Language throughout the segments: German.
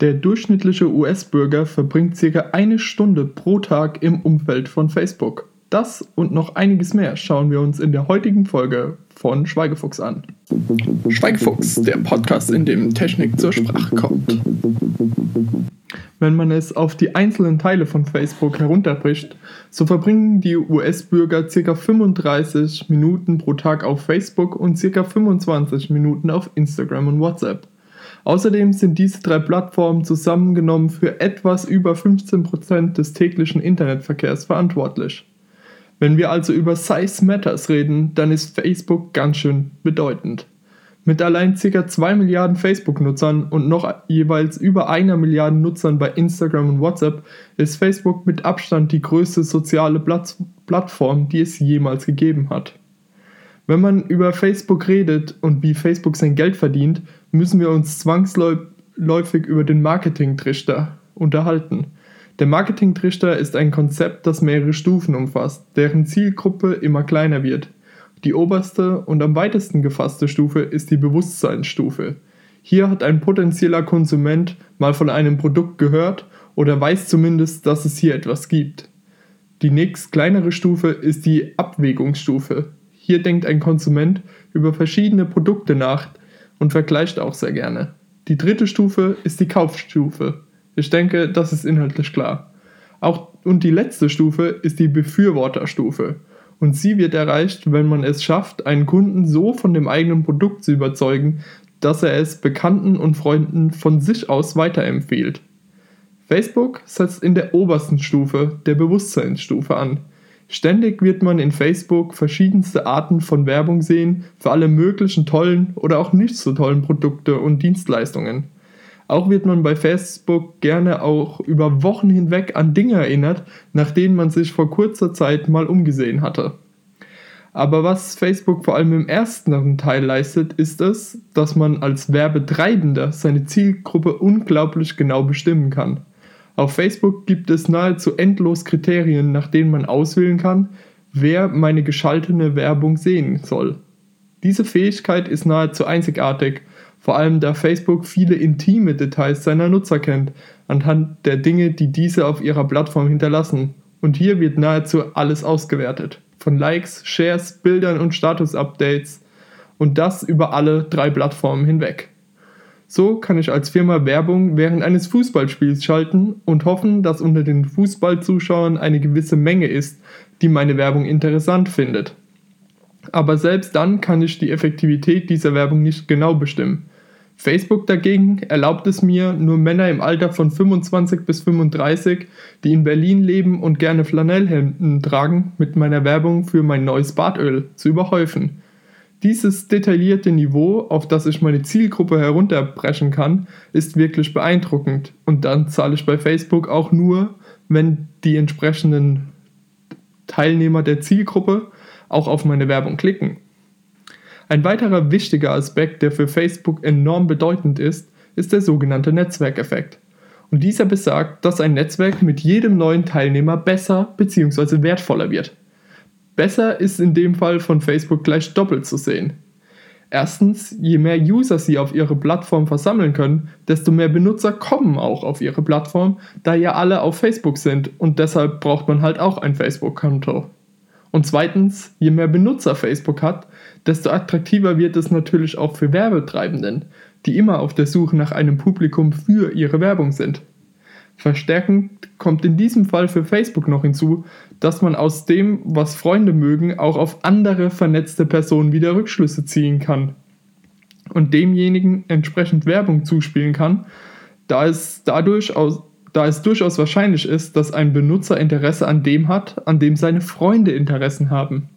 Der durchschnittliche US-Bürger verbringt circa eine Stunde pro Tag im Umfeld von Facebook. Das und noch einiges mehr schauen wir uns in der heutigen Folge von Schweigefuchs an. Schweigefuchs, der Podcast, in dem Technik zur Sprache kommt. Wenn man es auf die einzelnen Teile von Facebook herunterbricht, so verbringen die US-Bürger ca. 35 Minuten pro Tag auf Facebook und ca. 25 Minuten auf Instagram und WhatsApp. Außerdem sind diese drei Plattformen zusammengenommen für etwas über 15% des täglichen Internetverkehrs verantwortlich. Wenn wir also über Size Matters reden, dann ist Facebook ganz schön bedeutend. Mit allein ca. 2 Milliarden Facebook-Nutzern und noch jeweils über einer Milliarde Nutzern bei Instagram und WhatsApp ist Facebook mit Abstand die größte soziale Plattform, die es jemals gegeben hat. Wenn man über Facebook redet und wie Facebook sein Geld verdient, müssen wir uns zwangsläufig über den Marketing-Trichter unterhalten. Der Marketing-Trichter ist ein Konzept, das mehrere Stufen umfasst, deren Zielgruppe immer kleiner wird. Die oberste und am weitesten gefasste Stufe ist die Bewusstseinsstufe. Hier hat ein potenzieller Konsument mal von einem Produkt gehört oder weiß zumindest, dass es hier etwas gibt. Die nächst kleinere Stufe ist die Abwägungsstufe. Hier denkt ein Konsument über verschiedene Produkte nach, und vergleicht auch sehr gerne. Die dritte Stufe ist die Kaufstufe. Ich denke, das ist inhaltlich klar. Auch, und die letzte Stufe ist die Befürworterstufe. Und sie wird erreicht, wenn man es schafft, einen Kunden so von dem eigenen Produkt zu überzeugen, dass er es Bekannten und Freunden von sich aus weiterempfiehlt. Facebook setzt in der obersten Stufe, der Bewusstseinsstufe an. Ständig wird man in Facebook verschiedenste Arten von Werbung sehen für alle möglichen tollen oder auch nicht so tollen Produkte und Dienstleistungen. Auch wird man bei Facebook gerne auch über Wochen hinweg an Dinge erinnert, nach denen man sich vor kurzer Zeit mal umgesehen hatte. Aber was Facebook vor allem im ersten Teil leistet, ist es, dass man als Werbetreibender seine Zielgruppe unglaublich genau bestimmen kann. Auf Facebook gibt es nahezu endlos Kriterien, nach denen man auswählen kann, wer meine geschaltete Werbung sehen soll. Diese Fähigkeit ist nahezu einzigartig, vor allem da Facebook viele intime Details seiner Nutzer kennt, anhand der Dinge, die diese auf ihrer Plattform hinterlassen. Und hier wird nahezu alles ausgewertet. Von Likes, Shares, Bildern und Status-Updates. Und das über alle drei Plattformen hinweg. So kann ich als Firma Werbung während eines Fußballspiels schalten und hoffen, dass unter den Fußballzuschauern eine gewisse Menge ist, die meine Werbung interessant findet. Aber selbst dann kann ich die Effektivität dieser Werbung nicht genau bestimmen. Facebook dagegen erlaubt es mir, nur Männer im Alter von 25 bis 35, die in Berlin leben und gerne Flanellhemden tragen, mit meiner Werbung für mein neues Badöl zu überhäufen. Dieses detaillierte Niveau, auf das ich meine Zielgruppe herunterbrechen kann, ist wirklich beeindruckend. Und dann zahle ich bei Facebook auch nur, wenn die entsprechenden Teilnehmer der Zielgruppe auch auf meine Werbung klicken. Ein weiterer wichtiger Aspekt, der für Facebook enorm bedeutend ist, ist der sogenannte Netzwerkeffekt. Und dieser besagt, dass ein Netzwerk mit jedem neuen Teilnehmer besser bzw. wertvoller wird. Besser ist in dem Fall von Facebook gleich doppelt zu sehen. Erstens, je mehr User sie auf ihre Plattform versammeln können, desto mehr Benutzer kommen auch auf ihre Plattform, da ja alle auf Facebook sind und deshalb braucht man halt auch ein Facebook-Konto. Und zweitens, je mehr Benutzer Facebook hat, desto attraktiver wird es natürlich auch für Werbetreibenden, die immer auf der Suche nach einem Publikum für ihre Werbung sind. Verstärkend kommt in diesem Fall für Facebook noch hinzu, dass man aus dem, was Freunde mögen, auch auf andere vernetzte Personen wieder Rückschlüsse ziehen kann und demjenigen entsprechend Werbung zuspielen kann, da es dadurch aus, da es durchaus wahrscheinlich ist, dass ein Benutzer Interesse an dem hat, an dem seine Freunde Interessen haben.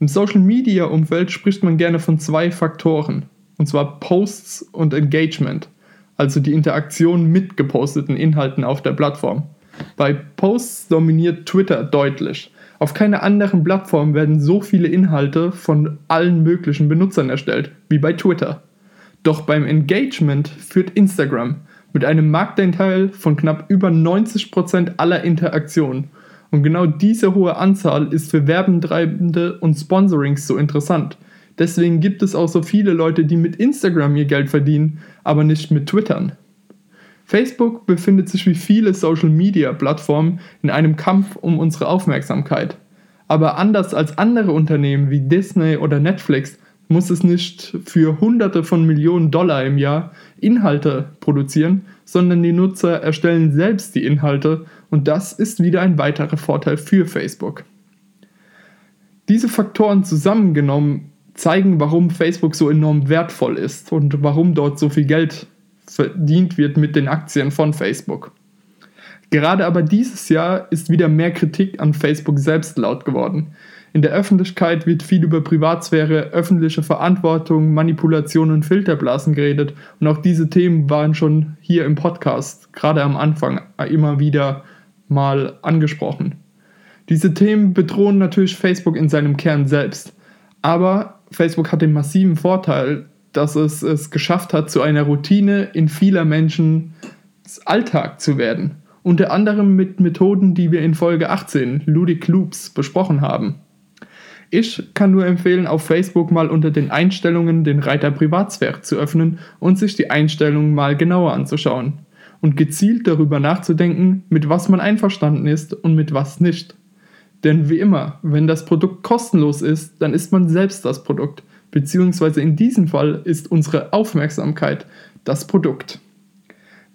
Im Social Media Umfeld spricht man gerne von zwei Faktoren, und zwar Posts und Engagement also die Interaktion mit geposteten Inhalten auf der Plattform. Bei Posts dominiert Twitter deutlich. Auf keiner anderen Plattform werden so viele Inhalte von allen möglichen Benutzern erstellt wie bei Twitter. Doch beim Engagement führt Instagram mit einem Marktanteil von knapp über 90% aller Interaktionen. Und genau diese hohe Anzahl ist für Werbentreibende und Sponsorings so interessant, Deswegen gibt es auch so viele Leute, die mit Instagram ihr Geld verdienen, aber nicht mit Twittern. Facebook befindet sich wie viele Social-Media-Plattformen in einem Kampf um unsere Aufmerksamkeit. Aber anders als andere Unternehmen wie Disney oder Netflix muss es nicht für Hunderte von Millionen Dollar im Jahr Inhalte produzieren, sondern die Nutzer erstellen selbst die Inhalte und das ist wieder ein weiterer Vorteil für Facebook. Diese Faktoren zusammengenommen zeigen, warum Facebook so enorm wertvoll ist und warum dort so viel Geld verdient wird mit den Aktien von Facebook. Gerade aber dieses Jahr ist wieder mehr Kritik an Facebook selbst laut geworden. In der Öffentlichkeit wird viel über Privatsphäre, öffentliche Verantwortung, Manipulation und Filterblasen geredet und auch diese Themen waren schon hier im Podcast, gerade am Anfang, immer wieder mal angesprochen. Diese Themen bedrohen natürlich Facebook in seinem Kern selbst. Aber Facebook hat den massiven Vorteil, dass es es geschafft hat, zu einer Routine in vieler Menschen Alltag zu werden. Unter anderem mit Methoden, die wir in Folge 18, Ludic Loops, besprochen haben. Ich kann nur empfehlen, auf Facebook mal unter den Einstellungen den Reiter Privatsphäre zu öffnen und sich die Einstellungen mal genauer anzuschauen und gezielt darüber nachzudenken, mit was man einverstanden ist und mit was nicht. Denn wie immer, wenn das Produkt kostenlos ist, dann ist man selbst das Produkt, beziehungsweise in diesem Fall ist unsere Aufmerksamkeit das Produkt.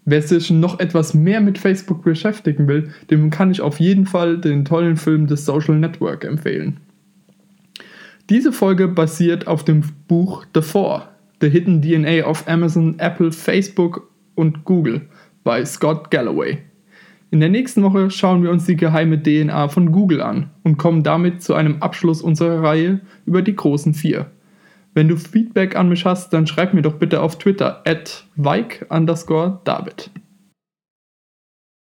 Wer sich noch etwas mehr mit Facebook beschäftigen will, dem kann ich auf jeden Fall den tollen Film The Social Network empfehlen. Diese Folge basiert auf dem Buch The Four, The Hidden DNA of Amazon, Apple, Facebook und Google bei Scott Galloway. In der nächsten Woche schauen wir uns die geheime DNA von Google an und kommen damit zu einem Abschluss unserer Reihe über die großen vier. Wenn du Feedback an mich hast, dann schreib mir doch bitte auf Twitter at David.